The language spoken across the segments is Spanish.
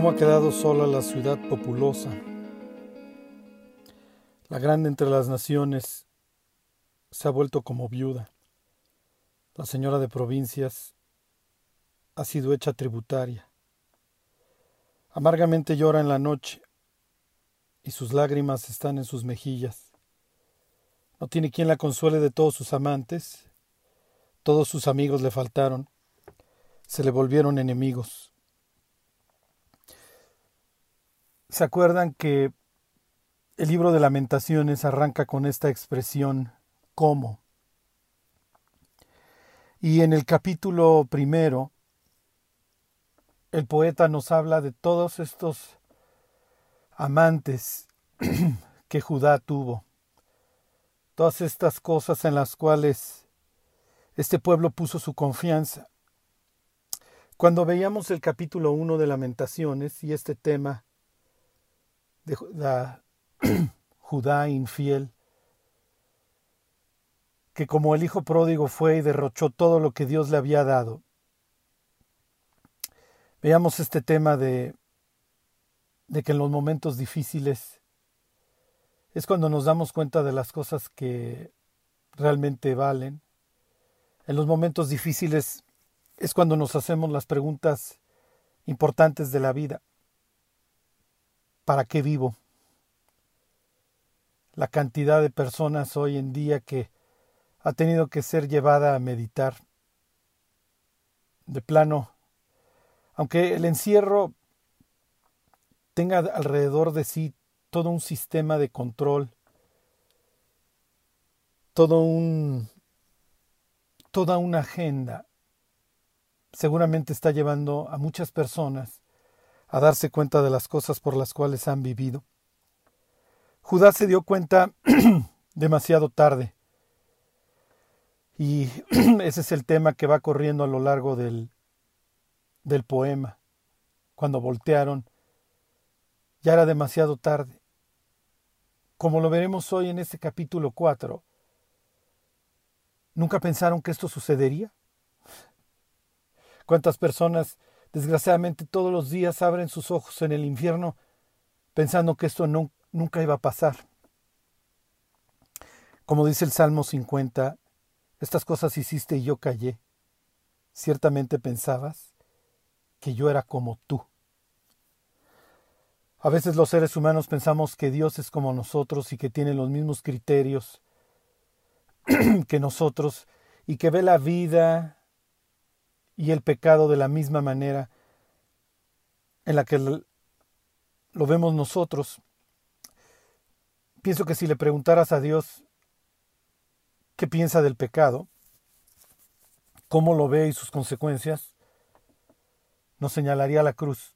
cómo ha quedado sola la ciudad populosa. La grande entre las naciones se ha vuelto como viuda. La señora de provincias ha sido hecha tributaria. Amargamente llora en la noche y sus lágrimas están en sus mejillas. No tiene quien la consuele de todos sus amantes. Todos sus amigos le faltaron. Se le volvieron enemigos. ¿Se acuerdan que el libro de lamentaciones arranca con esta expresión ¿cómo? Y en el capítulo primero, el poeta nos habla de todos estos amantes que Judá tuvo, todas estas cosas en las cuales este pueblo puso su confianza. Cuando veíamos el capítulo 1 de Lamentaciones y este tema la Judá infiel, que como el hijo pródigo fue y derrochó todo lo que Dios le había dado. Veamos este tema de, de que en los momentos difíciles es cuando nos damos cuenta de las cosas que realmente valen. En los momentos difíciles es cuando nos hacemos las preguntas importantes de la vida. ¿Para qué vivo? La cantidad de personas hoy en día que ha tenido que ser llevada a meditar. De plano, aunque el encierro tenga alrededor de sí todo un sistema de control, todo un toda una agenda, seguramente está llevando a muchas personas a darse cuenta de las cosas por las cuales han vivido. Judá se dio cuenta demasiado tarde. Y ese es el tema que va corriendo a lo largo del, del poema. Cuando voltearon, ya era demasiado tarde. Como lo veremos hoy en este capítulo 4, ¿nunca pensaron que esto sucedería? ¿Cuántas personas Desgraciadamente todos los días abren sus ojos en el infierno pensando que esto nunca iba a pasar. Como dice el Salmo 50, estas cosas hiciste y yo callé. Ciertamente pensabas que yo era como tú. A veces los seres humanos pensamos que Dios es como nosotros y que tiene los mismos criterios que nosotros y que ve la vida y el pecado de la misma manera en la que lo vemos nosotros. Pienso que si le preguntaras a Dios qué piensa del pecado, cómo lo ve y sus consecuencias, nos señalaría la cruz.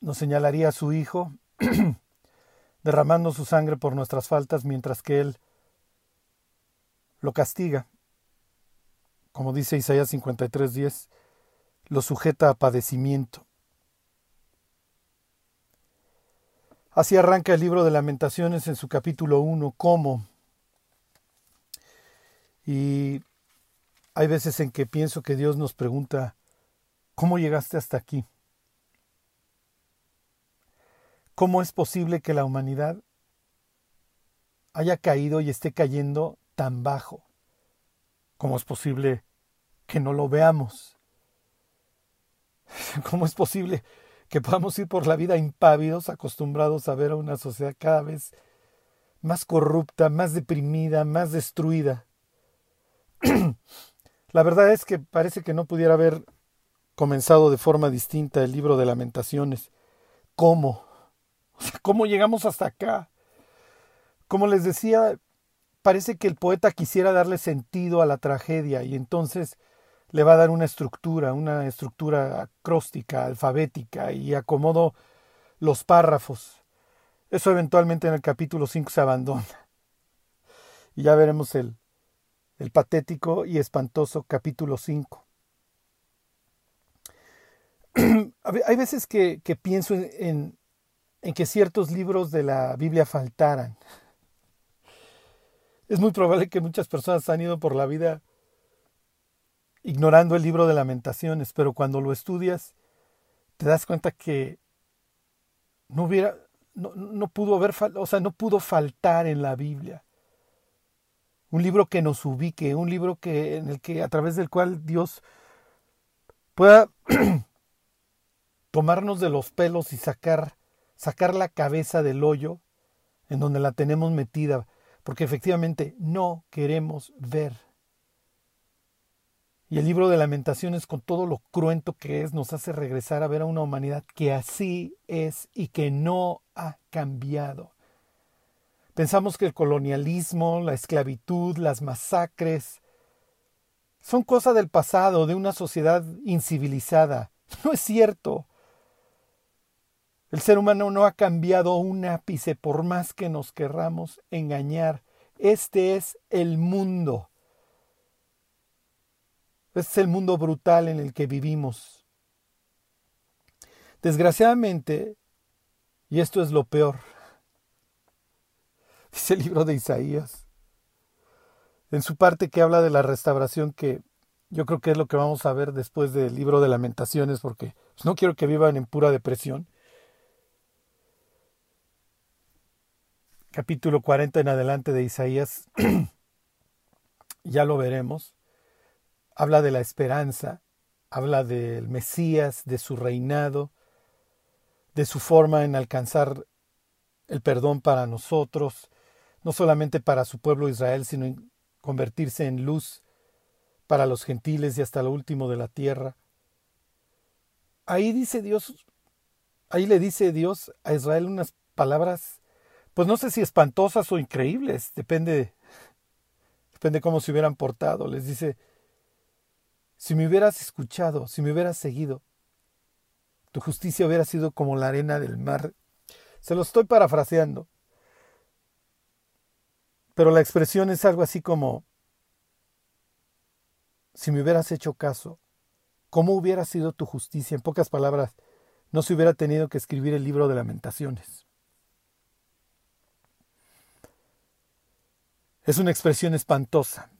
Nos señalaría a su Hijo derramando su sangre por nuestras faltas mientras que Él lo castiga como dice Isaías 53:10, lo sujeta a padecimiento. Así arranca el libro de lamentaciones en su capítulo 1, ¿cómo? Y hay veces en que pienso que Dios nos pregunta, ¿cómo llegaste hasta aquí? ¿Cómo es posible que la humanidad haya caído y esté cayendo tan bajo? ¿Cómo es posible que no lo veamos? ¿Cómo es posible que podamos ir por la vida impávidos, acostumbrados a ver a una sociedad cada vez más corrupta, más deprimida, más destruida? la verdad es que parece que no pudiera haber comenzado de forma distinta el libro de lamentaciones. ¿Cómo? ¿Cómo llegamos hasta acá? Como les decía, parece que el poeta quisiera darle sentido a la tragedia y entonces le va a dar una estructura, una estructura acróstica, alfabética y acomodo los párrafos. Eso eventualmente en el capítulo 5 se abandona. Y ya veremos el, el patético y espantoso capítulo 5. Hay veces que, pienso en, en que ciertos libros de la Biblia faltaran es muy probable que muchas personas han ido por la vida ignorando el libro de lamentaciones, pero cuando lo estudias te das cuenta que no hubiera, no, no pudo haber, o sea, no pudo faltar en la Biblia. Un libro que nos ubique, un libro que, en el que, a través del cual Dios pueda tomarnos de los pelos y sacar, sacar la cabeza del hoyo en donde la tenemos metida, porque efectivamente no queremos ver. Y el libro de lamentaciones, con todo lo cruento que es, nos hace regresar a ver a una humanidad que así es y que no ha cambiado. Pensamos que el colonialismo, la esclavitud, las masacres, son cosa del pasado, de una sociedad incivilizada. No es cierto. El ser humano no ha cambiado un ápice por más que nos querramos engañar. Este es el mundo. Este es el mundo brutal en el que vivimos. Desgraciadamente, y esto es lo peor, dice el libro de Isaías, en su parte que habla de la restauración que yo creo que es lo que vamos a ver después del libro de lamentaciones, porque no quiero que vivan en pura depresión. Capítulo 40 en adelante de Isaías, ya lo veremos, habla de la esperanza, habla del Mesías, de su reinado, de su forma en alcanzar el perdón para nosotros, no solamente para su pueblo Israel, sino en convertirse en luz para los gentiles y hasta lo último de la tierra. Ahí dice Dios, ahí le dice Dios a Israel unas palabras pues no sé si espantosas o increíbles, depende, depende cómo se hubieran portado. Les dice, si me hubieras escuchado, si me hubieras seguido, tu justicia hubiera sido como la arena del mar. Se lo estoy parafraseando. Pero la expresión es algo así como, si me hubieras hecho caso, ¿cómo hubiera sido tu justicia? En pocas palabras, no se hubiera tenido que escribir el libro de lamentaciones. Es una expresión espantosa.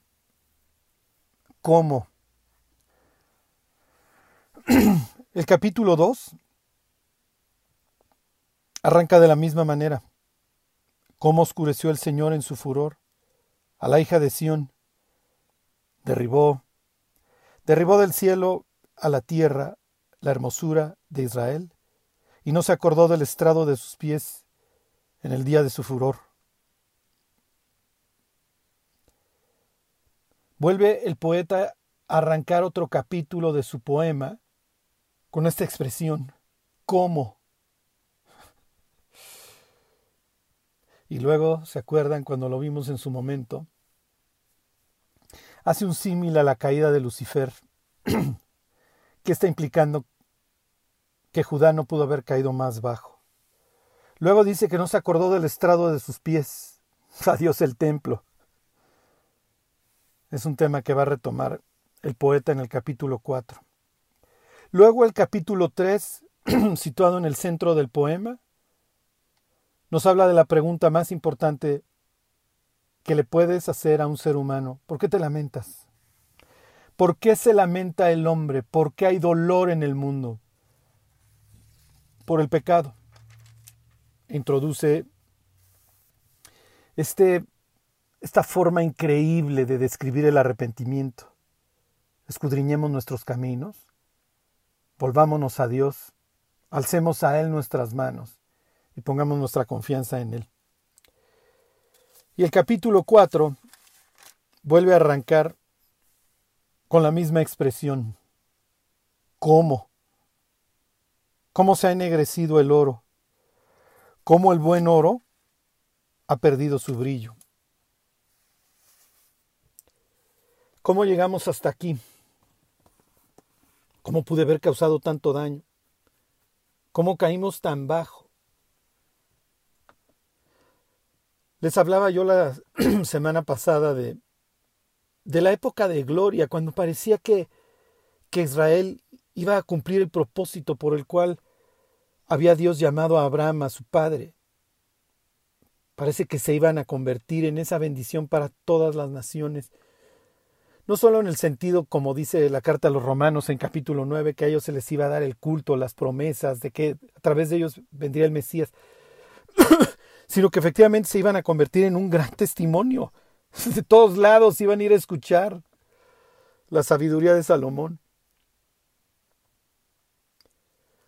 ¿Cómo? El capítulo 2 arranca de la misma manera. ¿Cómo oscureció el Señor en su furor a la hija de Sión? Derribó, derribó del cielo a la tierra la hermosura de Israel y no se acordó del estrado de sus pies en el día de su furor. Vuelve el poeta a arrancar otro capítulo de su poema con esta expresión, ¿cómo? Y luego, ¿se acuerdan cuando lo vimos en su momento? Hace un símil a la caída de Lucifer, que está implicando que Judá no pudo haber caído más bajo. Luego dice que no se acordó del estrado de sus pies. Adiós el templo. Es un tema que va a retomar el poeta en el capítulo 4. Luego el capítulo 3, situado en el centro del poema, nos habla de la pregunta más importante que le puedes hacer a un ser humano. ¿Por qué te lamentas? ¿Por qué se lamenta el hombre? ¿Por qué hay dolor en el mundo? Por el pecado. Introduce este esta forma increíble de describir el arrepentimiento. Escudriñemos nuestros caminos, volvámonos a Dios, alcemos a Él nuestras manos y pongamos nuestra confianza en Él. Y el capítulo 4 vuelve a arrancar con la misma expresión. ¿Cómo? ¿Cómo se ha ennegrecido el oro? ¿Cómo el buen oro ha perdido su brillo? ¿Cómo llegamos hasta aquí? ¿Cómo pude haber causado tanto daño? ¿Cómo caímos tan bajo? Les hablaba yo la semana pasada de, de la época de gloria, cuando parecía que, que Israel iba a cumplir el propósito por el cual había Dios llamado a Abraham, a su padre. Parece que se iban a convertir en esa bendición para todas las naciones no solo en el sentido, como dice la carta a los romanos en capítulo 9, que a ellos se les iba a dar el culto, las promesas, de que a través de ellos vendría el Mesías, sino que efectivamente se iban a convertir en un gran testimonio. De todos lados iban a ir a escuchar la sabiduría de Salomón.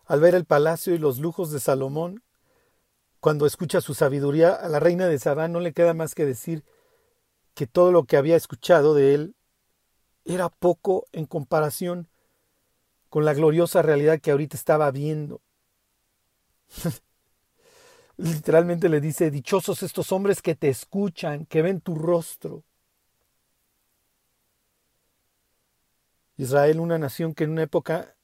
Al ver el palacio y los lujos de Salomón, cuando escucha su sabiduría, a la reina de Sabá no le queda más que decir que todo lo que había escuchado de él era poco en comparación con la gloriosa realidad que ahorita estaba viendo. Literalmente le dice, dichosos estos hombres que te escuchan, que ven tu rostro. Israel, una nación que en una época,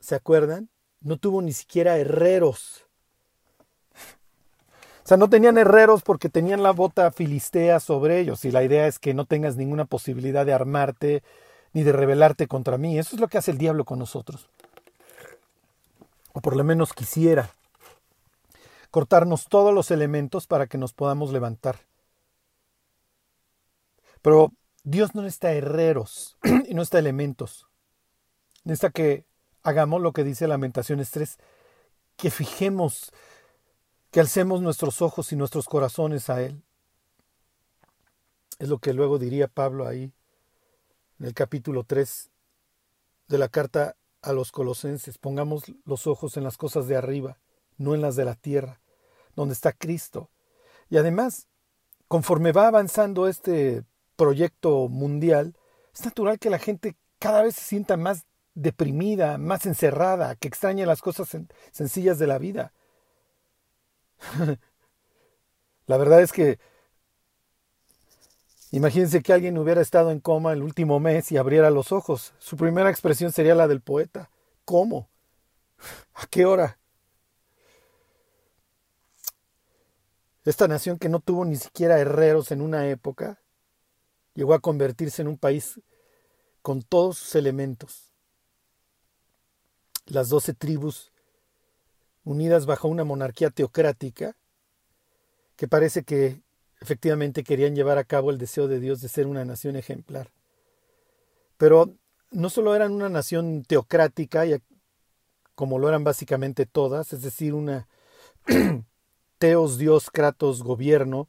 ¿se acuerdan? No tuvo ni siquiera herreros. Sea, no tenían herreros porque tenían la bota filistea sobre ellos y la idea es que no tengas ninguna posibilidad de armarte ni de rebelarte contra mí. Eso es lo que hace el diablo con nosotros. O por lo menos quisiera cortarnos todos los elementos para que nos podamos levantar. Pero Dios no necesita herreros y no necesita elementos. Necesita que hagamos lo que dice Lamentaciones 3, que fijemos que alcemos nuestros ojos y nuestros corazones a Él. Es lo que luego diría Pablo ahí en el capítulo 3 de la carta a los colosenses. Pongamos los ojos en las cosas de arriba, no en las de la tierra, donde está Cristo. Y además, conforme va avanzando este proyecto mundial, es natural que la gente cada vez se sienta más deprimida, más encerrada, que extrañe las cosas sencillas de la vida. La verdad es que imagínense que alguien hubiera estado en coma el último mes y abriera los ojos. Su primera expresión sería la del poeta. ¿Cómo? ¿A qué hora? Esta nación que no tuvo ni siquiera herreros en una época, llegó a convertirse en un país con todos sus elementos. Las doce tribus unidas bajo una monarquía teocrática, que parece que efectivamente querían llevar a cabo el deseo de Dios de ser una nación ejemplar. Pero no solo eran una nación teocrática, como lo eran básicamente todas, es decir, una teos, Dios, kratos, gobierno.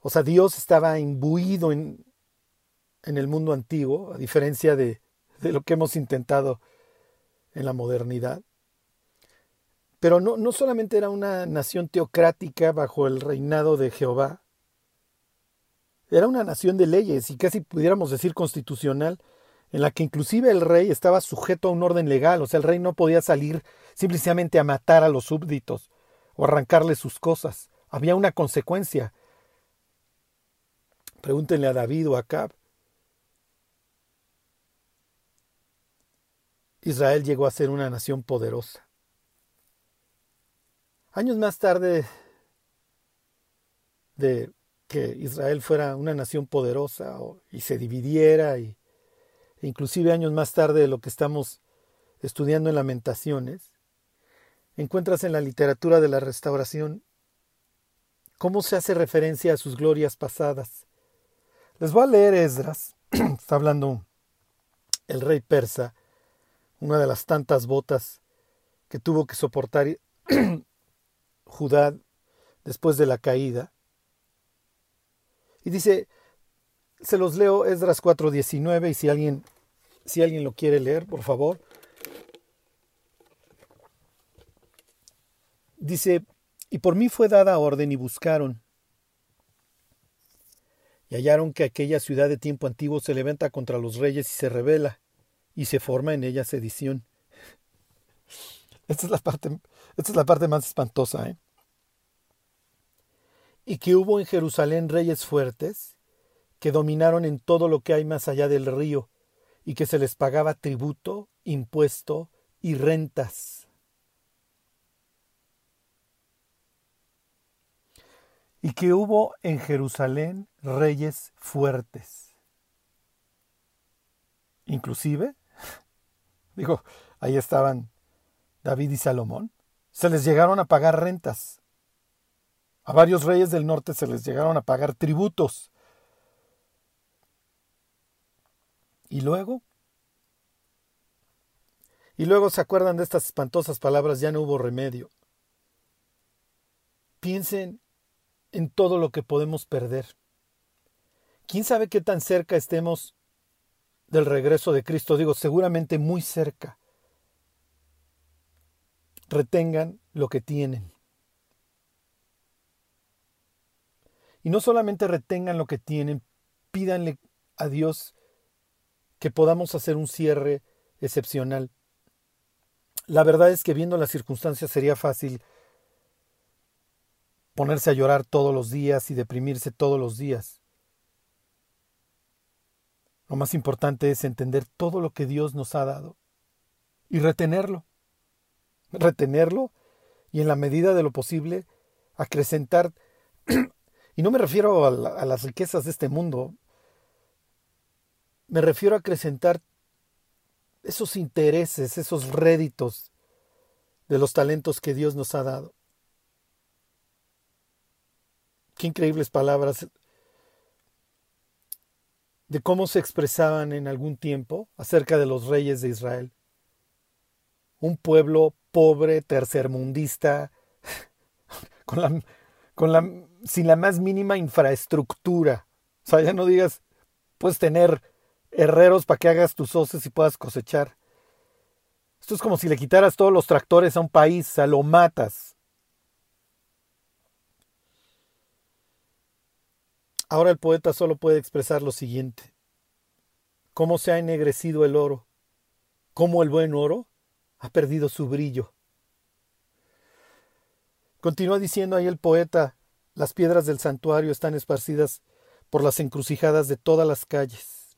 O sea, Dios estaba imbuido en, en el mundo antiguo, a diferencia de, de lo que hemos intentado en la modernidad. Pero no, no solamente era una nación teocrática bajo el reinado de Jehová, era una nación de leyes y casi pudiéramos decir constitucional, en la que inclusive el rey estaba sujeto a un orden legal, o sea, el rey no podía salir simplemente a matar a los súbditos o arrancarle sus cosas. Había una consecuencia. Pregúntenle a David o a Acab. Israel llegó a ser una nación poderosa. Años más tarde de que Israel fuera una nación poderosa y se dividiera, y, e inclusive años más tarde de lo que estamos estudiando en Lamentaciones, encuentras en la literatura de la restauración cómo se hace referencia a sus glorias pasadas. Les voy a leer Esdras, está hablando el rey persa, una de las tantas botas que tuvo que soportar Judá después de la caída. Y dice, se los leo Esdras 4:19 y si alguien si alguien lo quiere leer, por favor. Dice, y por mí fue dada orden y buscaron. Y hallaron que aquella ciudad de tiempo antiguo se levanta contra los reyes y se revela, y se forma en ella sedición. Esta es la parte, esta es la parte más espantosa. ¿eh? Y que hubo en Jerusalén reyes fuertes, que dominaron en todo lo que hay más allá del río, y que se les pagaba tributo, impuesto y rentas. Y que hubo en Jerusalén reyes fuertes. Inclusive, digo, ahí estaban David y Salomón, se les llegaron a pagar rentas. A varios reyes del norte se les llegaron a pagar tributos. ¿Y luego? Y luego se acuerdan de estas espantosas palabras, ya no hubo remedio. Piensen en todo lo que podemos perder. ¿Quién sabe qué tan cerca estemos del regreso de Cristo? Digo, seguramente muy cerca. Retengan lo que tienen. Y no solamente retengan lo que tienen, pídanle a Dios que podamos hacer un cierre excepcional. La verdad es que viendo las circunstancias sería fácil ponerse a llorar todos los días y deprimirse todos los días. Lo más importante es entender todo lo que Dios nos ha dado y retenerlo. Retenerlo y en la medida de lo posible acrecentar y no me refiero a, las riquezas de este mundo, me refiero a acrecentar esos intereses, esos réditos de los talentos que Dios nos ha dado. Qué increíbles palabras de cómo se expresaban en algún tiempo acerca de los reyes de Israel. Un pueblo pobre, tercermundista, con la, con la sin la más mínima infraestructura. O sea, ya no digas, puedes tener herreros para que hagas tus hoces y puedas cosechar. Esto es como si le quitaras todos los tractores a un país, o sea, lo matas. Ahora el poeta solo puede expresar lo siguiente. Cómo se ha ennegrecido el oro, cómo el buen oro ha perdido su brillo. Continúa diciendo ahí el poeta, las piedras del santuario están esparcidas por las encrucijadas de todas las calles.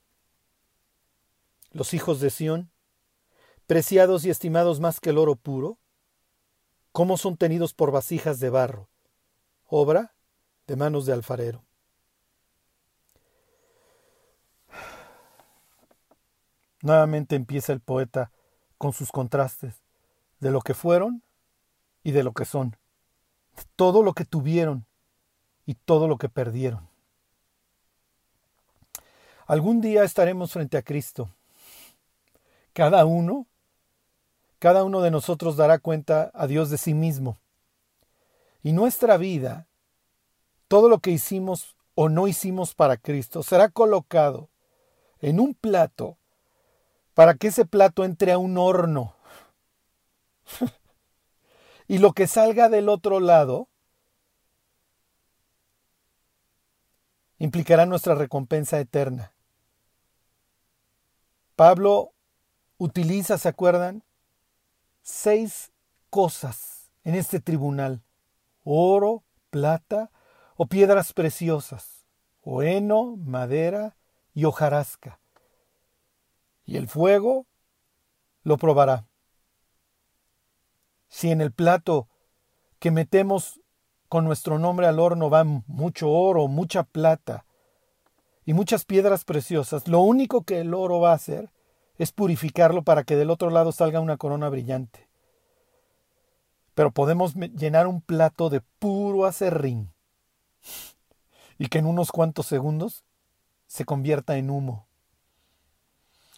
Los hijos de Sión, preciados y estimados más que el oro puro, cómo son tenidos por vasijas de barro, obra de manos de alfarero. Nuevamente empieza el poeta con sus contrastes de lo que fueron y de lo que son, todo lo que tuvieron y todo lo que perdieron. Algún día estaremos frente a Cristo. Cada uno, cada uno de nosotros dará cuenta a Dios de sí mismo. Y nuestra vida, todo lo que hicimos o no hicimos para Cristo, será colocado en un plato para que ese plato entre a un horno. y lo que salga del otro lado implicará nuestra recompensa eterna. Pablo utiliza, ¿se acuerdan? Seis cosas en este tribunal. Oro, plata o piedras preciosas, o heno, madera y hojarasca. Y el fuego lo probará. Si en el plato que metemos con nuestro nombre al horno va mucho oro, mucha plata y muchas piedras preciosas. Lo único que el oro va a hacer es purificarlo para que del otro lado salga una corona brillante. Pero podemos llenar un plato de puro acerrín y que en unos cuantos segundos se convierta en humo.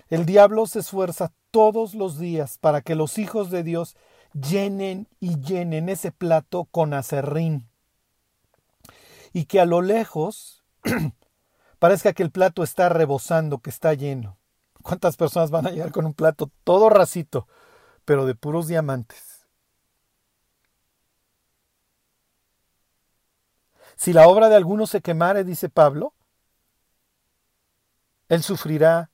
El diablo se esfuerza todos los días para que los hijos de Dios llenen y llenen ese plato con acerrín. Y que a lo lejos parezca que el plato está rebosando, que está lleno. ¿Cuántas personas van a llegar con un plato todo racito, pero de puros diamantes? Si la obra de alguno se quemare, dice Pablo, él sufrirá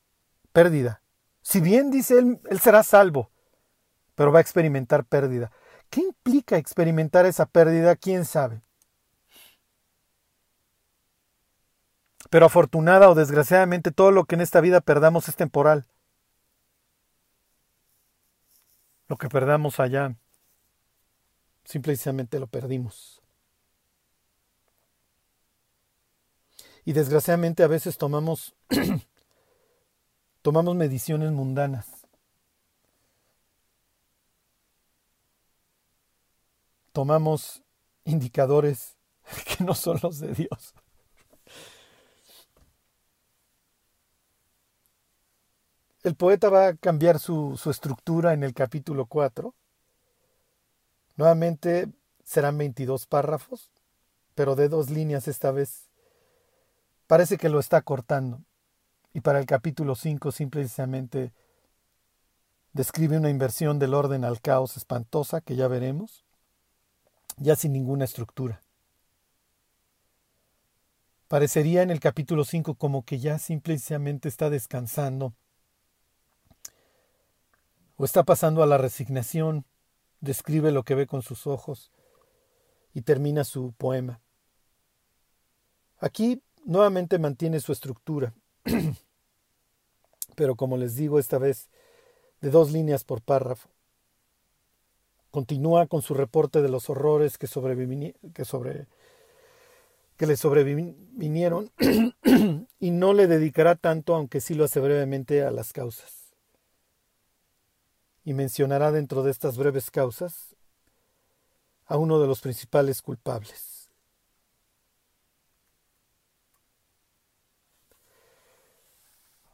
pérdida. Si bien dice él, él será salvo, pero va a experimentar pérdida. ¿Qué implica experimentar esa pérdida? ¿Quién sabe? Pero afortunada o desgraciadamente todo lo que en esta vida perdamos es temporal. Lo que perdamos allá, simplemente lo perdimos. Y desgraciadamente a veces tomamos tomamos mediciones mundanas. tomamos indicadores que no son los de Dios. el poeta va a cambiar su, estructura en el capítulo 4. Nuevamente serán 22 párrafos, pero de dos líneas esta vez. Parece que lo está cortando. Y para el capítulo 5 simplemente describe una inversión del orden al caos espantosa que ya veremos, ya sin ninguna estructura. Parecería en el capítulo 5 como que ya simplemente está descansando o está pasando a la resignación, describe lo que ve con sus ojos y termina su poema. Aquí nuevamente mantiene su estructura, pero como les digo esta vez, de dos líneas por párrafo. Continúa con su reporte de los horrores que, sobre que le sobrevinieron y no le dedicará tanto, aunque sí lo hace brevemente, a las causas. Y mencionará dentro de estas breves causas a uno de los principales culpables.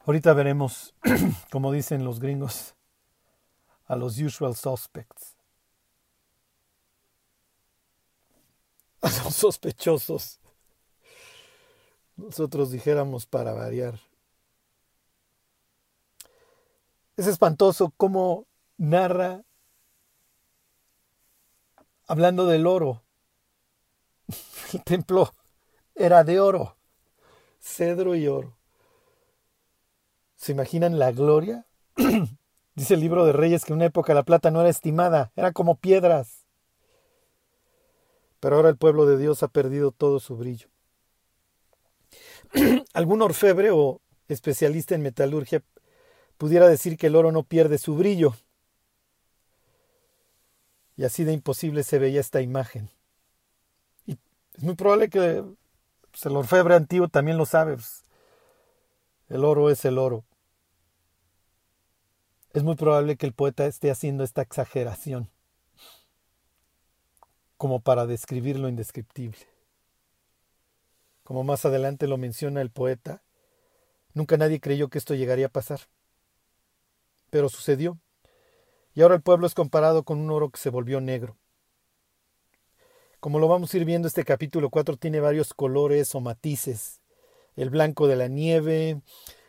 Ahorita veremos, como dicen los gringos, a los usual suspects. A los sospechosos. Nosotros dijéramos para variar. Es espantoso cómo narra hablando del oro. El templo era de oro, cedro y oro. ¿Se imaginan la gloria? Dice el libro de Reyes que en una época la plata no era estimada, era como piedras. Pero ahora el pueblo de Dios ha perdido todo su brillo. Algún orfebre o especialista en metalurgia pudiera decir que el oro no pierde su brillo, y así de imposible se veía esta imagen. Y es muy probable que pues, el orfebre antiguo también lo sabe. Pues, el oro es el oro. Es muy probable que el poeta esté haciendo esta exageración como para describir lo indescriptible. Como más adelante lo menciona el poeta, nunca nadie creyó que esto llegaría a pasar. Pero sucedió. Y ahora el pueblo es comparado con un oro que se volvió negro. Como lo vamos a ir viendo, este capítulo 4 tiene varios colores o matices. El blanco de la nieve,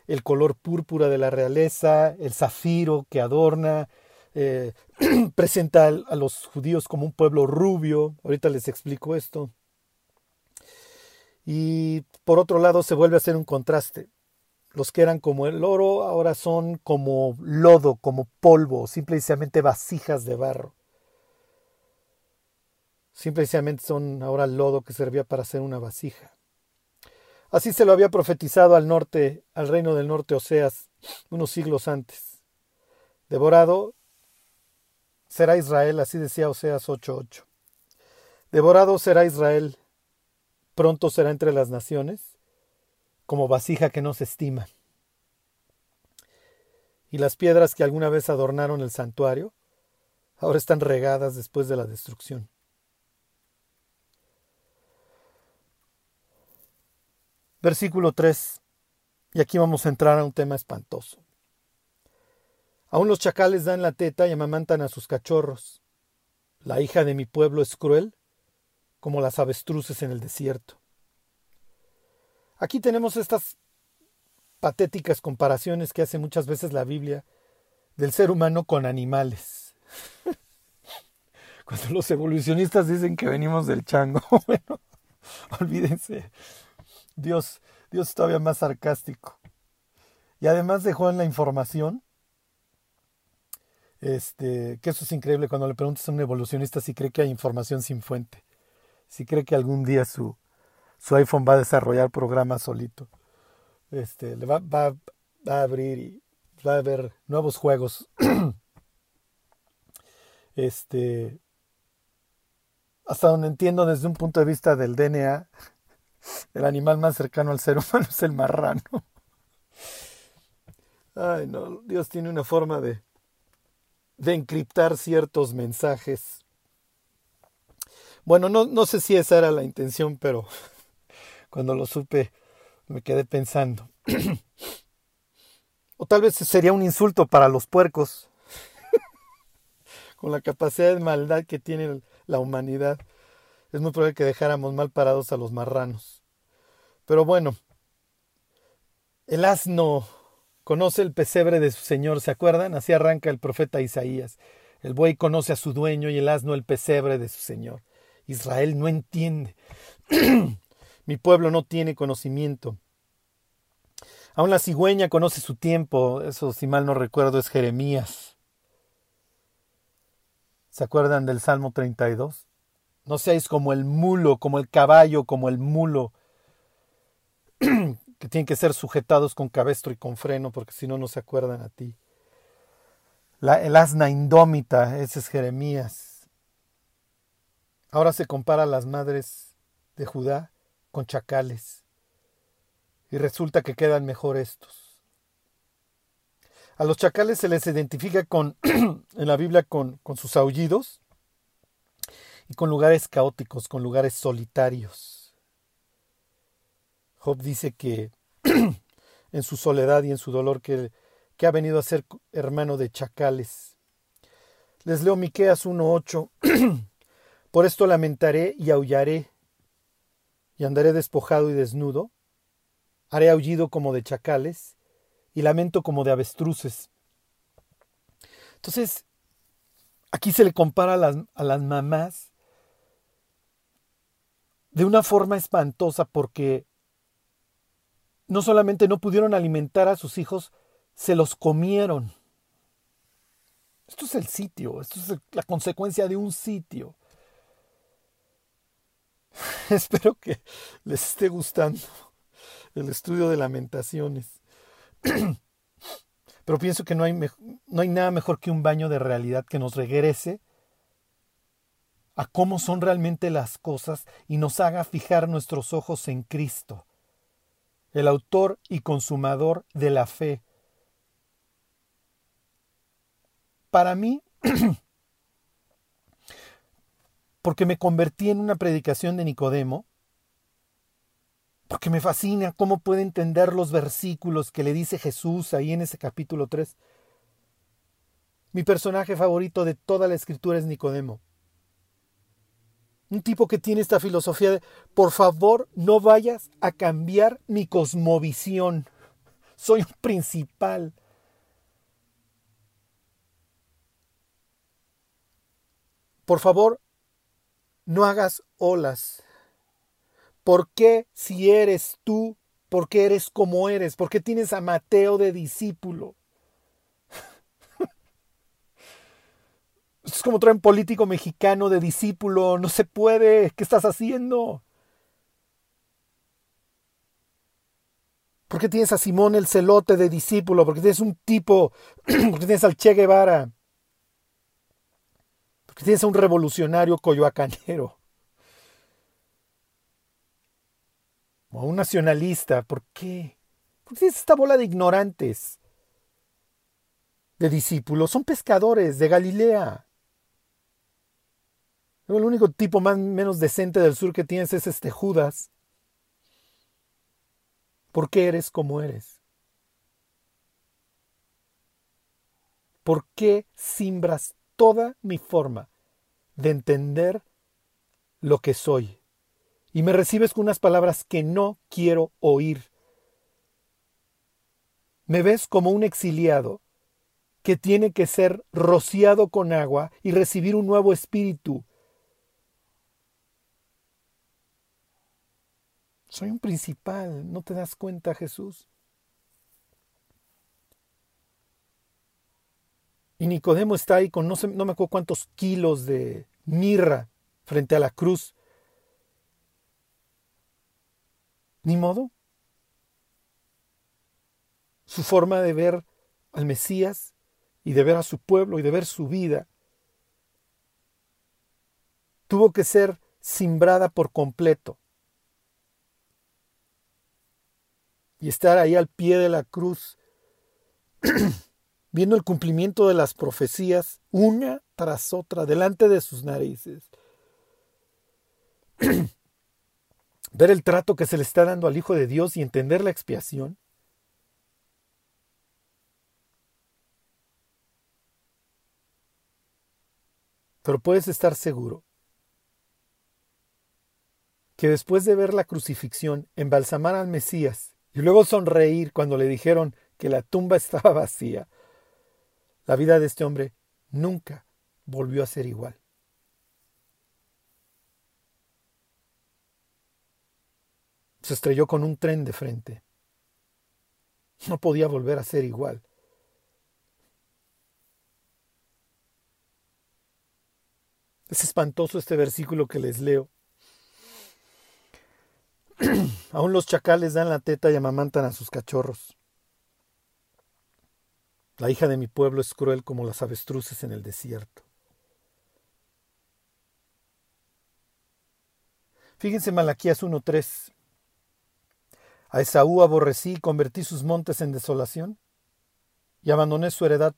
el color púrpura de la realeza, el zafiro que adorna, eh, presenta a los judíos como un pueblo rubio. Ahorita les explico esto. Y por otro lado se vuelve a hacer un contraste. Los que eran como el oro ahora son como lodo, como polvo, simplemente vasijas de barro. Simplemente son ahora lodo que servía para hacer una vasija. Así se lo había profetizado al norte, al reino del norte Oseas, unos siglos antes. Devorado será Israel, así decía Oseas 8:8. Devorado será Israel, pronto será entre las naciones, como vasija que no se estima. Y las piedras que alguna vez adornaron el santuario, ahora están regadas después de la destrucción. Versículo 3. Y aquí vamos a entrar a un tema espantoso. Aún los chacales dan la teta y amamantan a sus cachorros. La hija de mi pueblo es cruel como las avestruces en el desierto. Aquí tenemos estas patéticas comparaciones que hace muchas veces la Biblia del ser humano con animales. Cuando los evolucionistas dicen que venimos del chango, bueno, olvídense. Dios, Dios todavía más sarcástico. Y además dejó en la información, este, que eso es increíble cuando le preguntas a un evolucionista si cree que hay información sin fuente, si cree que algún día su, su iPhone va a desarrollar programas solito. Este, le va, va, a abrir y va a haber nuevos juegos. este, hasta donde entiendo desde un punto de vista del DNA, el animal más cercano al ser humano es el marrano. Ay, no, Dios tiene una forma de, de encriptar ciertos mensajes. Bueno, no, no sé si esa era la intención, pero cuando lo supe me quedé pensando. O tal vez sería un insulto para los puercos, con la capacidad de maldad que tiene la humanidad. Es muy probable que dejáramos mal parados a los marranos. Pero bueno, el asno conoce el pesebre de su señor, ¿se acuerdan? Así arranca el profeta Isaías. El buey conoce a su dueño y el asno el pesebre de su señor. Israel no entiende. Mi pueblo no tiene conocimiento. Aún la cigüeña conoce su tiempo. Eso, si mal no recuerdo, es Jeremías. ¿Se acuerdan del Salmo 32? No seáis como el mulo, como el caballo, como el mulo, que tienen que ser sujetados con cabestro y con freno, porque si no, no se acuerdan a ti. La, el asna indómita, ese es Jeremías. Ahora se compara a las madres de Judá con chacales. Y resulta que quedan mejor estos. A los chacales se les identifica con, en la Biblia con, con sus aullidos y con lugares caóticos, con lugares solitarios. Job dice que en su soledad y en su dolor que, que ha venido a ser hermano de chacales. Les leo Miqueas 1:8. Por esto lamentaré y aullaré y andaré despojado y desnudo, haré aullido como de chacales y lamento como de avestruces. Entonces, aquí se le compara a las, a las mamás de una forma espantosa porque no solamente no pudieron alimentar a sus hijos, se los comieron. Esto es el sitio, esto es la consecuencia de un sitio. Espero que les esté gustando el estudio de lamentaciones. Pero pienso que no hay, no hay nada mejor que un baño de realidad que nos regrese a cómo son realmente las cosas y nos haga fijar nuestros ojos en Cristo, el autor y consumador de la fe. Para mí, porque me convertí en una predicación de Nicodemo, porque me fascina cómo puede entender los versículos que le dice Jesús ahí en ese capítulo 3. Mi personaje favorito de toda la escritura es Nicodemo. Un tipo que tiene esta filosofía de, por favor, no vayas a cambiar mi cosmovisión. Soy un principal. Por favor, no hagas olas. ¿Por qué si eres tú? ¿Por qué eres como eres? ¿Por qué tienes a Mateo de discípulo? Es como traer un político mexicano de discípulo. No se puede. ¿Qué estás haciendo? ¿Por qué tienes a Simón el celote de discípulo? ¿Por qué tienes un tipo? ¿Por qué tienes al Che Guevara? tienes a un revolucionario coyoacanero. O a un nacionalista. ¿Por qué? ¿Por qué tienes esta bola de ignorantes? De discípulos. Son pescadores de Galilea. El único tipo más menos decente del sur que tienes es este Judas. ¿Por qué eres como eres? ¿Por qué simbras toda mi forma de entender lo que soy. Y me recibes con unas palabras que no quiero oír. Me ves como un exiliado que tiene que ser rociado con agua y recibir un nuevo espíritu. Soy un principal, ¿no te das cuenta, Jesús? Y Nicodemo está ahí con no, no me acuerdo cuántos kilos de mirra frente a la cruz. Ni modo. Su forma de ver al Mesías y de ver a su pueblo y de ver su vida tuvo que ser simbrada por completo. y estar ahí al pie de la cruz, viendo el cumplimiento de las profecías una tras otra, delante de sus narices. Ver el trato que se le está dando al Hijo de Dios y entender la expiación. Pero puedes estar seguro que después de ver la crucifixión, embalsamar al Mesías y luego sonreír cuando le dijeron que la tumba estaba vacía, la vida de este hombre nunca volvió a ser igual. Se estrelló con un tren de frente. No podía volver a ser igual. Es espantoso este versículo que les leo. Aún los chacales dan la teta y amamantan a sus cachorros. La hija de mi pueblo es cruel como las avestruces en el desierto. Fíjense Malaquías 1.3. A Esaú aborrecí y convertí sus montes en desolación y abandoné su heredad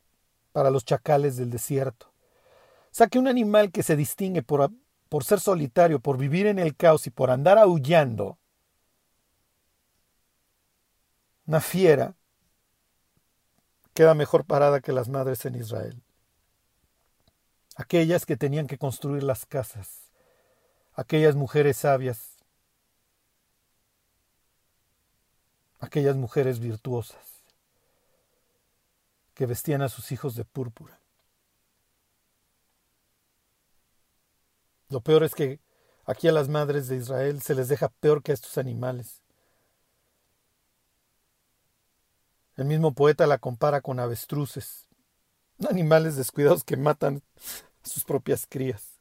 para los chacales del desierto. O sea que un animal que se distingue por, por ser solitario, por vivir en el caos y por andar aullando, una fiera, queda mejor parada que las madres en Israel. Aquellas que tenían que construir las casas, aquellas mujeres sabias aquellas mujeres virtuosas que vestían a sus hijos de púrpura. Lo peor es que aquí a las madres de Israel se les deja peor que a estos animales. El mismo poeta la compara con avestruces, animales descuidados que matan a sus propias crías.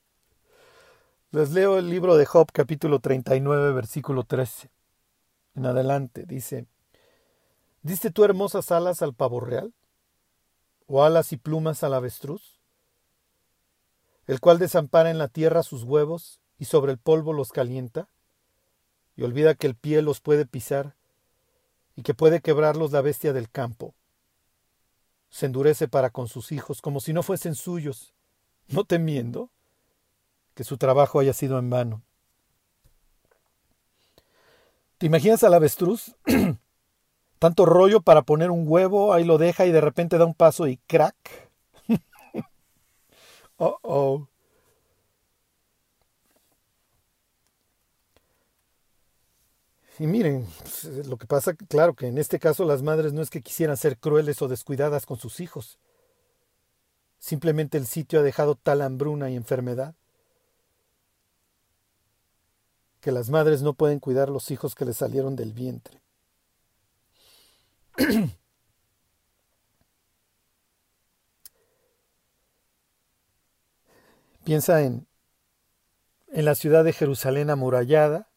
Les leo el libro de Job capítulo 39 versículo 13 en adelante. Dice, ¿diste tú hermosas alas al pavo real? ¿O alas y plumas al avestruz? El cual desampara en la tierra sus huevos y sobre el polvo los calienta, y olvida que el pie los puede pisar y que puede quebrarlos la bestia del campo. Se endurece para con sus hijos como si no fuesen suyos, no temiendo que su trabajo haya sido en vano. ¿Te imaginas al avestruz? Tanto rollo para poner un huevo, ahí lo deja y de repente da un paso y crack. oh, oh. Y miren, pues, lo que pasa, claro que en este caso las madres no es que quisieran ser crueles o descuidadas con sus hijos. Simplemente el sitio ha dejado tal hambruna y enfermedad que las madres no pueden cuidar los hijos que les salieron del vientre. Piensa en, en la ciudad de Jerusalén amurallada,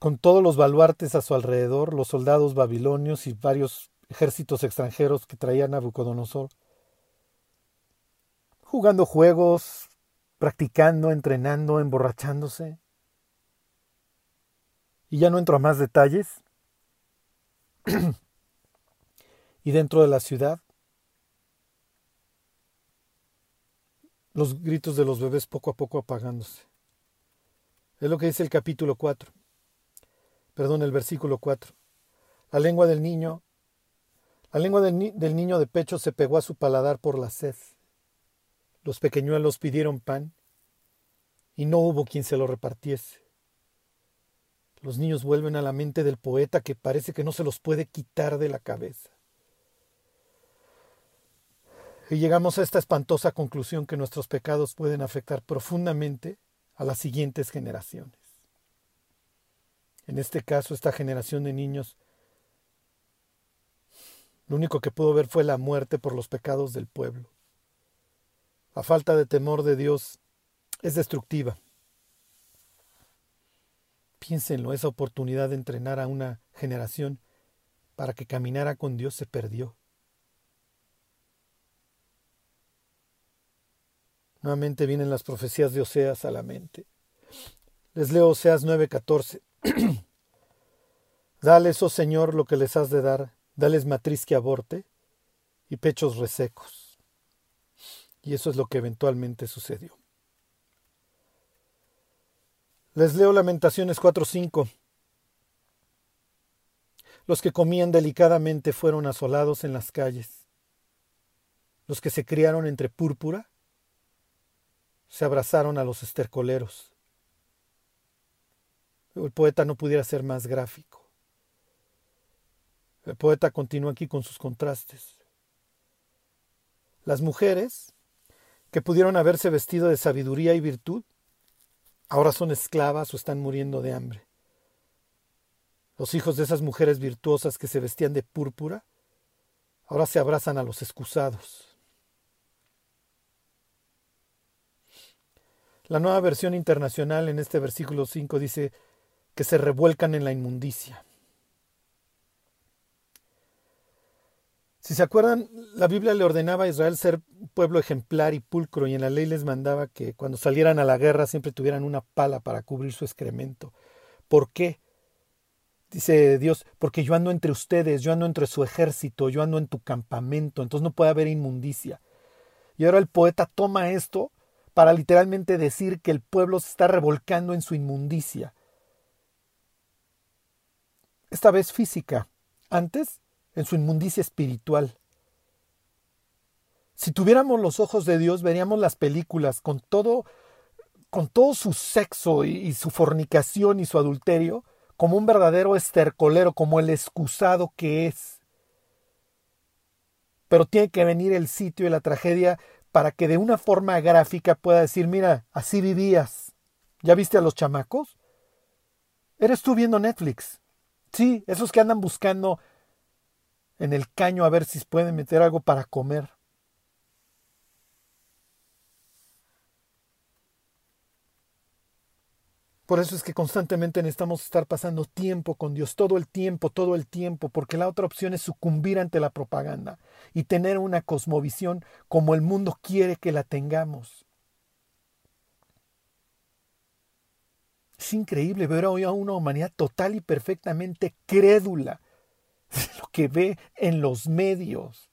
con todos los baluartes a su alrededor, los soldados babilonios y varios ejércitos extranjeros que traían a Nabucodonosor, jugando juegos, practicando, entrenando, emborrachándose. Y ya no entro a más detalles. y dentro de la ciudad, los gritos de los bebés poco a poco apagándose. Es lo que dice el capítulo 4. Perdón, el versículo 4. La lengua del niño, la lengua del, del niño de pecho se pegó a su paladar por la sed. Los pequeñuelos pidieron pan y no hubo quien se lo repartiese. Los niños vuelven a la mente del poeta que parece que no se los puede quitar de la cabeza. Y llegamos a esta espantosa conclusión que nuestros pecados pueden afectar profundamente a las siguientes generaciones. En este caso, esta generación de niños, lo único que pudo ver fue la muerte por los pecados del pueblo. La falta de temor de Dios es destructiva. Piénsenlo, esa oportunidad de entrenar a una generación para que caminara con Dios se perdió. Nuevamente vienen las profecías de Oseas a la mente. Les leo Oseas 9:14. Dales, oh Señor, lo que les has de dar, dales matriz que aborte y pechos resecos. Y eso es lo que eventualmente sucedió. Les leo Lamentaciones 4:5. Los que comían delicadamente fueron asolados en las calles. los que se criaron entre púrpura, se abrazaron a los estercoleros. El poeta no pudiera ser más gráfico. El poeta continúa aquí con sus contrastes. Las mujeres, que pudieron haberse vestido de sabiduría y virtud, ahora son esclavas o están muriendo de hambre. Los hijos de esas mujeres virtuosas que se vestían de púrpura, ahora se abrazan a los excusados. La nueva versión internacional en este versículo 5 dice que se revuelcan en la inmundicia. Si se acuerdan, la Biblia le ordenaba a Israel ser pueblo ejemplar y pulcro y en la ley les mandaba que cuando salieran a la guerra siempre tuvieran una pala para cubrir su excremento. ¿Por qué? Dice Dios, porque yo ando entre ustedes, yo ando entre su ejército, yo ando en tu campamento, entonces no puede haber inmundicia. Y ahora el poeta toma esto para literalmente decir que el pueblo se está revolcando en su inmundicia. Esta vez física, antes en su inmundicia espiritual. Si tuviéramos los ojos de Dios, veríamos las películas con todo, con todo su sexo y, y su fornicación y su adulterio, como un verdadero estercolero, como el excusado que es. Pero tiene que venir el sitio y la tragedia para que de una forma gráfica pueda decir, mira, así vivías. ¿Ya viste a los chamacos? Eres tú viendo Netflix. Sí, esos que andan buscando en el caño a ver si pueden meter algo para comer. Por eso es que constantemente necesitamos estar pasando tiempo con Dios, todo el tiempo, todo el tiempo, porque la otra opción es sucumbir ante la propaganda y tener una cosmovisión como el mundo quiere que la tengamos. Es increíble ver hoy a una humanidad total y perfectamente crédula de lo que ve en los medios.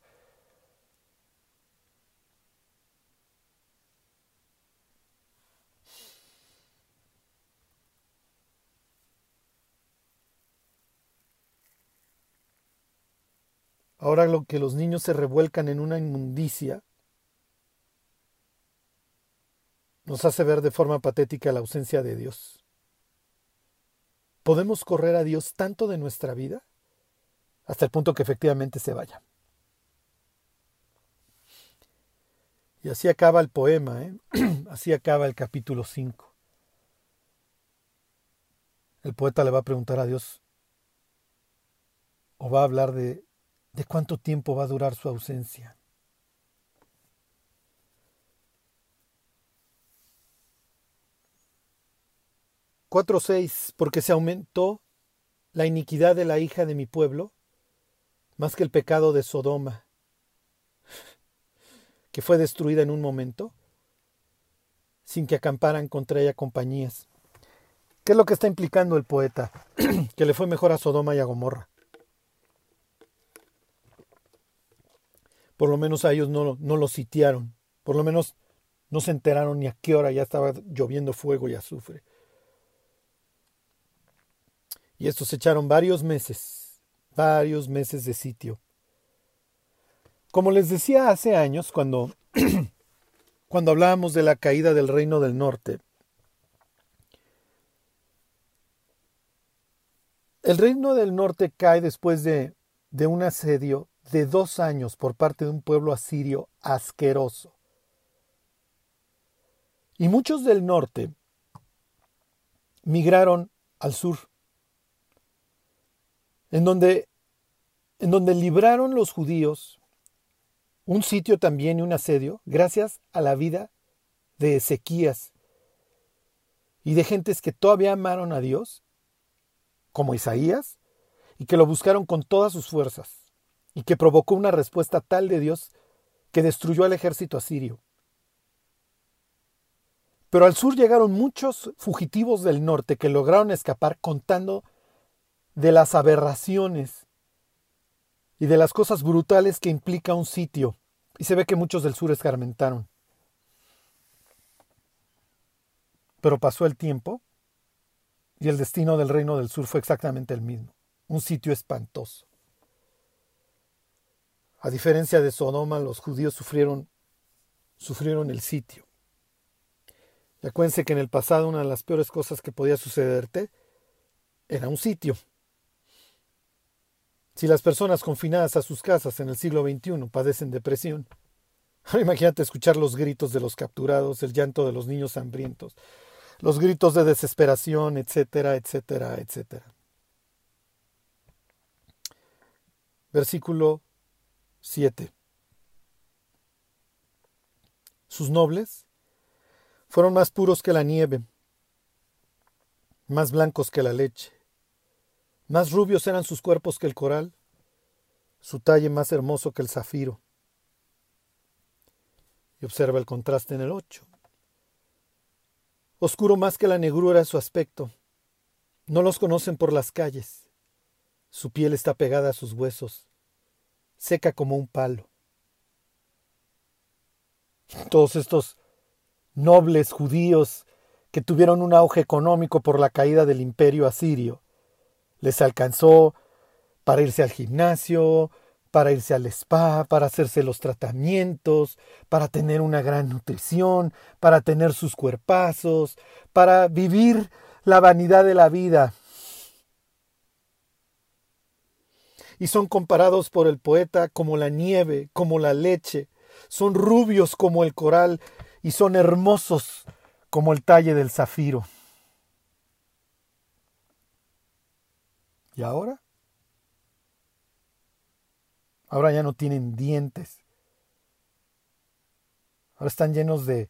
Ahora lo que los niños se revuelcan en una inmundicia nos hace ver de forma patética la ausencia de Dios. ¿Podemos correr a Dios tanto de nuestra vida hasta el punto que efectivamente se vaya? Y así acaba el poema, ¿eh? así acaba el capítulo 5. El poeta le va a preguntar a Dios, o va a hablar de de cuánto tiempo va a durar su ausencia. Cuatro seis, porque se aumentó la iniquidad de la hija de mi pueblo, más que el pecado de Sodoma, que fue destruida en un momento, sin que acamparan contra ella compañías. ¿Qué es lo que está implicando el poeta? que le fue mejor a Sodoma y a Gomorra. por lo menos a ellos no, no los sitiaron, por lo menos no se enteraron ni a qué hora ya estaba lloviendo fuego y azufre. Y estos echaron varios meses, varios meses de sitio. Como les decía hace años, cuando, cuando hablábamos de la caída del reino del norte, el reino del norte cae después de, de un asedio de dos años por parte de un pueblo asirio asqueroso. Y muchos del norte migraron al sur, en donde, en donde libraron los judíos un sitio también y un asedio gracias a la vida de Ezequías y de gentes que todavía amaron a Dios, como Isaías, y que lo buscaron con todas sus fuerzas y que provocó una respuesta tal de Dios que destruyó al ejército asirio. Pero al sur llegaron muchos fugitivos del norte que lograron escapar contando de las aberraciones y de las cosas brutales que implica un sitio. Y se ve que muchos del sur escarmentaron. Pero pasó el tiempo y el destino del reino del sur fue exactamente el mismo. Un sitio espantoso. A diferencia de Sodoma, los judíos sufrieron, sufrieron el sitio. Y acuérdense que en el pasado una de las peores cosas que podía sucederte era un sitio. Si las personas confinadas a sus casas en el siglo XXI padecen depresión, imagínate escuchar los gritos de los capturados, el llanto de los niños hambrientos, los gritos de desesperación, etcétera, etcétera, etcétera. Versículo 7. Sus nobles fueron más puros que la nieve, más blancos que la leche, más rubios eran sus cuerpos que el coral, su talle más hermoso que el zafiro. Y observa el contraste en el 8. Oscuro más que la negrura su aspecto. No los conocen por las calles. Su piel está pegada a sus huesos, seca como un palo. Todos estos nobles judíos que tuvieron un auge económico por la caída del imperio asirio. Les alcanzó para irse al gimnasio, para irse al spa, para hacerse los tratamientos, para tener una gran nutrición, para tener sus cuerpazos, para vivir la vanidad de la vida. Y son comparados por el poeta como la nieve, como la leche, son rubios como el coral y son hermosos como el talle del zafiro. ¿Y ahora? Ahora ya no tienen dientes. Ahora están llenos de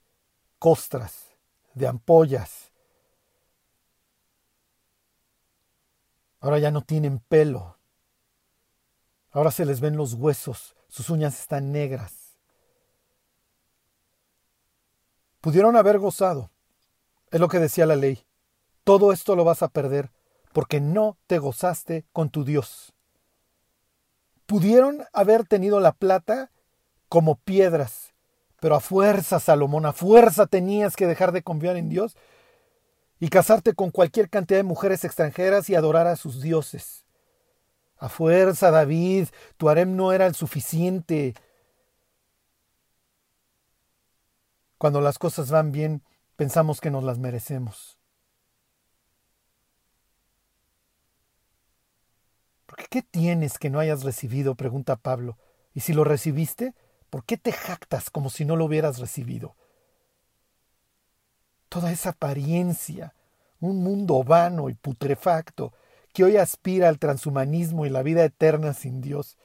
costras, de ampollas. Ahora ya no tienen pelo. Ahora se les ven los huesos, sus uñas están negras. pudieron haber gozado. Es lo que decía la ley. Todo esto lo vas a perder porque no te gozaste con tu Dios. Pudieron haber tenido la plata como piedras, pero a fuerza, Salomón, a fuerza tenías que dejar de confiar en Dios y casarte con cualquier cantidad de mujeres extranjeras y adorar a sus dioses. A fuerza, David, tu harem no era el suficiente. Cuando las cosas van bien, pensamos que nos las merecemos. ¿Por qué tienes que no hayas recibido? pregunta Pablo. Y si lo recibiste, ¿por qué te jactas como si no lo hubieras recibido? Toda esa apariencia, un mundo vano y putrefacto, que hoy aspira al transhumanismo y la vida eterna sin Dios.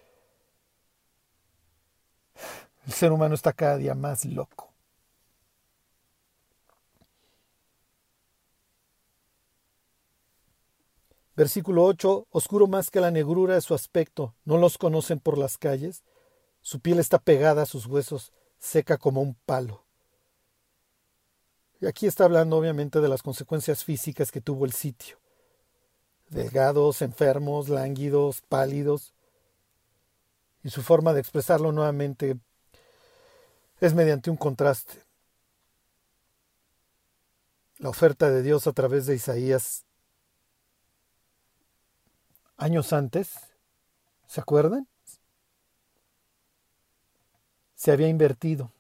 El ser humano está cada día más loco. Versículo 8, oscuro más que la negrura de su aspecto, no los conocen por las calles, su piel está pegada a sus huesos, seca como un palo. Y aquí está hablando obviamente de las consecuencias físicas que tuvo el sitio. Delgados, enfermos, lánguidos, pálidos. Y su forma de expresarlo nuevamente es mediante un contraste. La oferta de Dios a través de Isaías años antes, ¿se acuerdan? Se había invertido.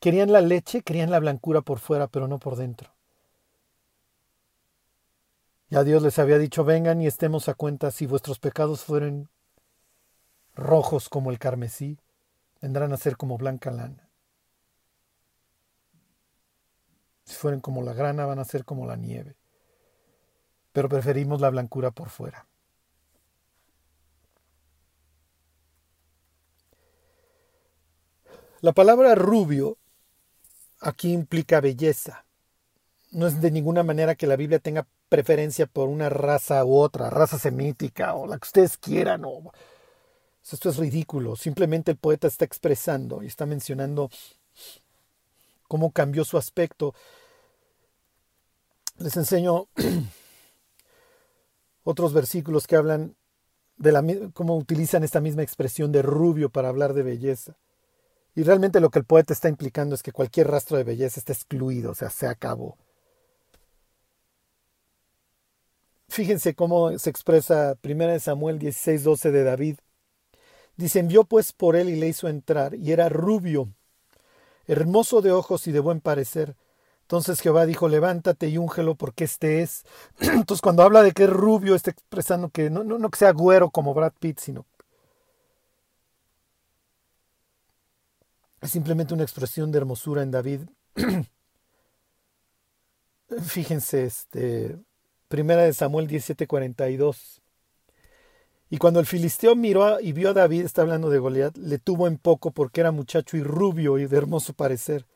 Querían la leche, querían la blancura por fuera, pero no por dentro. Ya Dios les había dicho, vengan y estemos a cuenta, si vuestros pecados fueren rojos como el carmesí, vendrán a ser como blanca lana. Si fueren como la grana, van a ser como la nieve. Pero preferimos la blancura por fuera. La palabra rubio aquí implica belleza. No es de ninguna manera que la Biblia tenga preferencia por una raza u otra, raza semítica o la que ustedes quieran. Esto es ridículo. Simplemente el poeta está expresando y está mencionando cómo cambió su aspecto. Les enseño otros versículos que hablan de la, cómo utilizan esta misma expresión de rubio para hablar de belleza. Y realmente lo que el poeta está implicando es que cualquier rastro de belleza está excluido, o sea, se acabó. Fíjense cómo se expresa 1 Samuel 16:12 de David. Dice, envió pues por él y le hizo entrar, y era rubio, hermoso de ojos y de buen parecer. Entonces Jehová dijo, levántate y úngelo porque este es. Entonces cuando habla de que es rubio, está expresando que no, no, no que sea güero como Brad Pitt, sino es simplemente una expresión de hermosura en David. Fíjense, este, primera de Samuel 17:42. Y cuando el filisteo miró y vio a David, está hablando de Goliat, le tuvo en poco porque era muchacho y rubio y de hermoso parecer.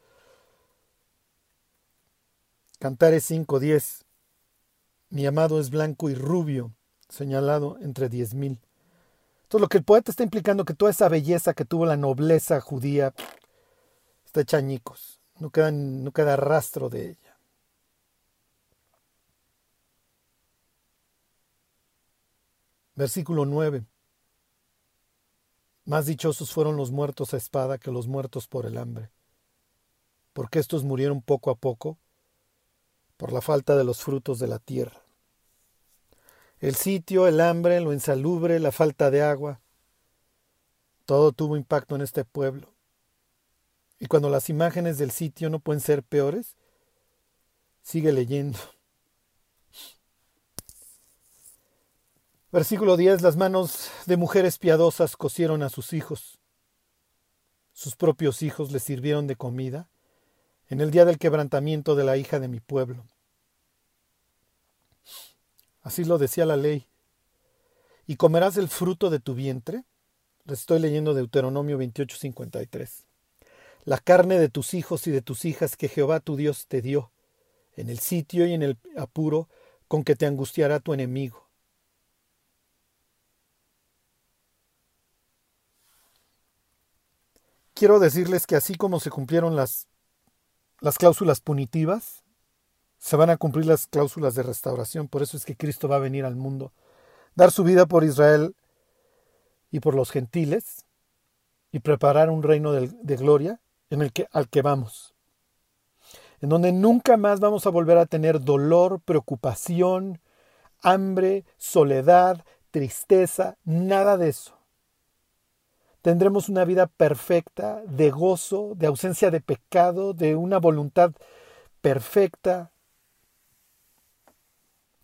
Cantares 5:10. Mi amado es blanco y rubio, señalado entre diez mil. Entonces lo que el poeta está implicando que toda esa belleza que tuvo la nobleza judía está hecha añicos, no, no queda rastro de ella. Versículo 9. Más dichosos fueron los muertos a espada que los muertos por el hambre, porque estos murieron poco a poco por la falta de los frutos de la tierra. El sitio, el hambre, lo insalubre, la falta de agua, todo tuvo impacto en este pueblo. Y cuando las imágenes del sitio no pueden ser peores, sigue leyendo. Versículo 10. Las manos de mujeres piadosas cosieron a sus hijos. Sus propios hijos les sirvieron de comida en el día del quebrantamiento de la hija de mi pueblo. Así lo decía la ley. ¿Y comerás el fruto de tu vientre? Le estoy leyendo Deuteronomio 28:53. La carne de tus hijos y de tus hijas que Jehová tu Dios te dio, en el sitio y en el apuro con que te angustiará tu enemigo quiero decirles que así como se cumplieron las, las cláusulas punitivas, se van a cumplir las cláusulas de restauración. Por eso es que Cristo va a venir al mundo, dar su vida por Israel y por los gentiles y preparar un reino de, de gloria en el que, al que vamos, en donde nunca más vamos a volver a tener dolor, preocupación, hambre, soledad, tristeza, nada de eso tendremos una vida perfecta, de gozo, de ausencia de pecado, de una voluntad perfecta.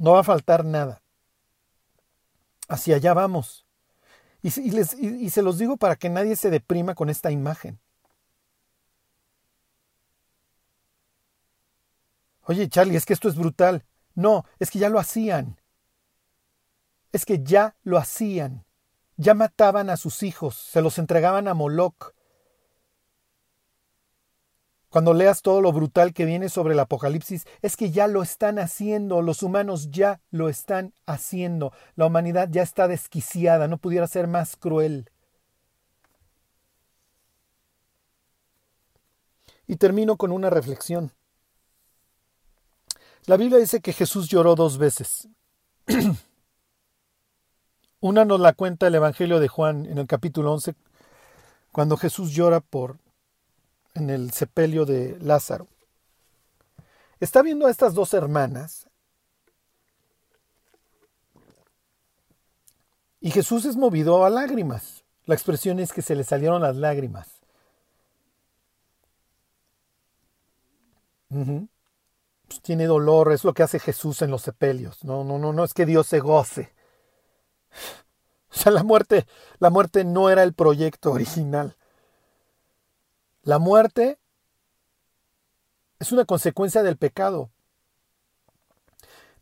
No va a faltar nada. Hacia allá vamos. Y, se los digo para que nadie se deprima con esta imagen. Oye, Charlie, es que esto es brutal. No, es que ya lo hacían. Es que ya lo hacían ya mataban a sus hijos, se los entregaban a Moloch. Cuando leas todo lo brutal que viene sobre el Apocalipsis, es que ya lo están haciendo, los humanos ya lo están haciendo, la humanidad ya está desquiciada, no pudiera ser más cruel. Y termino con una reflexión. La Biblia dice que Jesús lloró dos veces. Una nos la cuenta el Evangelio de Juan en el capítulo 11, cuando Jesús llora por en el sepelio de Lázaro. Está viendo a estas dos hermanas y Jesús es movido a lágrimas. La expresión es que se le salieron las lágrimas. pues tiene dolor, es lo que hace Jesús en los sepelios. No, no, no, no es que Dios se goce. O sea, la muerte, la muerte no era el proyecto original. La muerte es una consecuencia del pecado.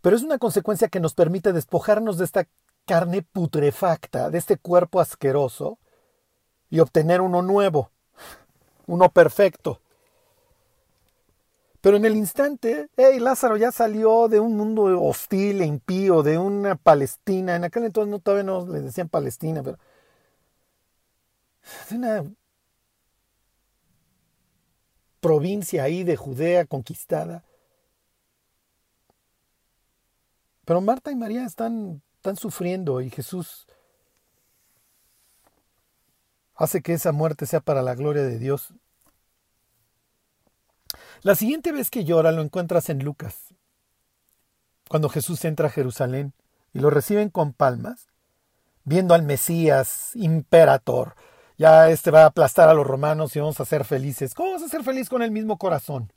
Pero es una consecuencia que nos permite despojarnos de esta carne putrefacta, de este cuerpo asqueroso, y obtener uno nuevo, uno perfecto. Pero en el instante, hey, Lázaro ya salió de un mundo hostil e impío, de una Palestina. En aquel entonces no, todavía no le decían Palestina, pero. Una provincia ahí de Judea conquistada. Pero Marta y María están, están sufriendo y Jesús hace que esa muerte sea para la gloria de Dios la siguiente vez que llora lo encuentras en Lucas, cuando Jesús entra a Jerusalén y lo reciben con palmas. viendo al Mesías, imperator. Ya este va a aplastar a los romanos y vamos a ser felices. ¿Cómo vas a ser feliz con el mismo corazón?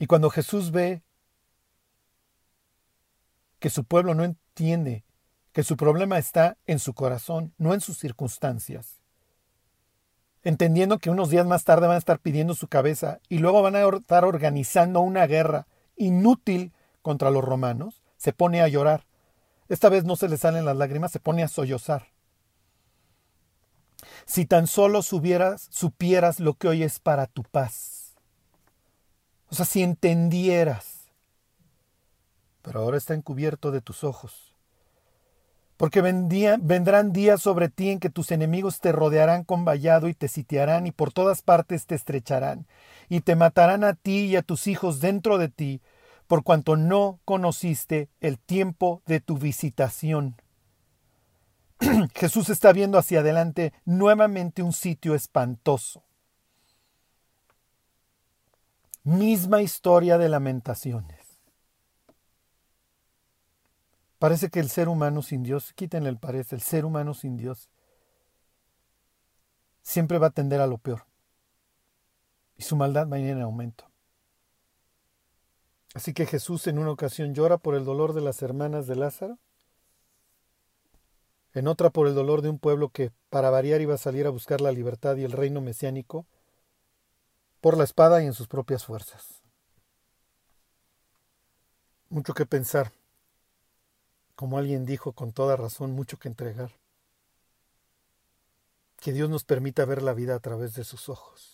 Y cuando Jesús ve que su pueblo no entiende que su problema está en su corazón, no en sus circunstancias, entendiendo que unos días más tarde van a estar pidiendo su cabeza y luego van a estar organizando una guerra inútil contra los romanos, se pone a llorar. Esta vez no se le salen las lágrimas, se pone a sollozar. Si tan solo supieras, supieras lo que hoy es para tu paz. O sea, si entendieras. Pero ahora está encubierto de tus ojos porque vendrán días sobre ti en que tus enemigos te rodearán con vallado y te sitiarán y por todas partes te estrecharán, y te matarán a ti y a tus hijos dentro de ti, por cuanto no conociste el tiempo de tu visitación. Jesús está viendo hacia adelante nuevamente un sitio espantoso. Misma historia de lamentaciones. Parece que el ser humano sin Dios, quítenle el parece, el ser humano sin Dios siempre va a tender a lo peor. Y su maldad va a ir en aumento. Así que Jesús en una ocasión llora por el dolor de las hermanas de Lázaro, en otra por el dolor de un pueblo que, para variar, iba a salir a buscar la libertad y el reino mesiánico por la espada y en sus propias fuerzas. Mucho que pensar como alguien dijo con toda razón, mucho que entregar. Que Dios nos permita ver la vida a través de sus ojos.